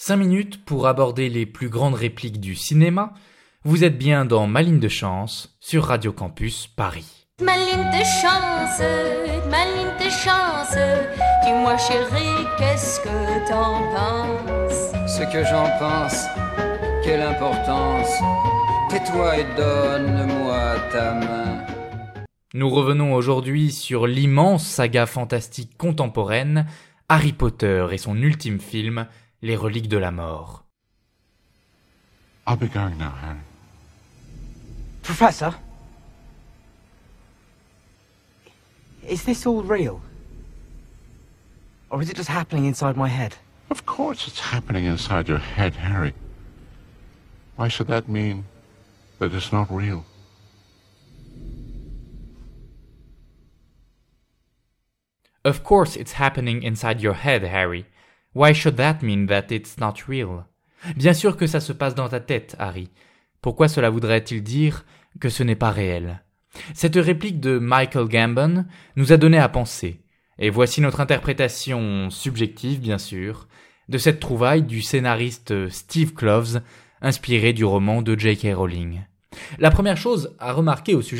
5 minutes pour aborder les plus grandes répliques du cinéma. Vous êtes bien dans Ma ligne de chance sur Radio Campus Paris. Ma ligne de chance, ma ligne de chance. Dis-moi chérie, qu'est-ce que t'en penses? Ce que j'en pense, quelle importance. Tais-toi et donne-moi ta main. Nous revenons aujourd'hui sur l'immense saga fantastique contemporaine Harry Potter et son ultime film Les Reliques de la Mort. I'll be going now, Harry. Professor? Is this all real? Or is it just happening inside my head? Of course it's happening inside your head, Harry. Why should that mean that it's not real? Of course it's happening inside your head, Harry. Why should that mean that it's not real? Bien sûr que ça se passe dans ta tête, Harry. Pourquoi cela voudrait-il dire que ce n'est pas réel? Cette réplique de Michael Gambon nous a donné à penser. Et voici notre interprétation subjective, bien sûr, de cette trouvaille du scénariste Steve Kloves, inspiré du roman de J.K. Rowling. La première chose à remarquer au sujet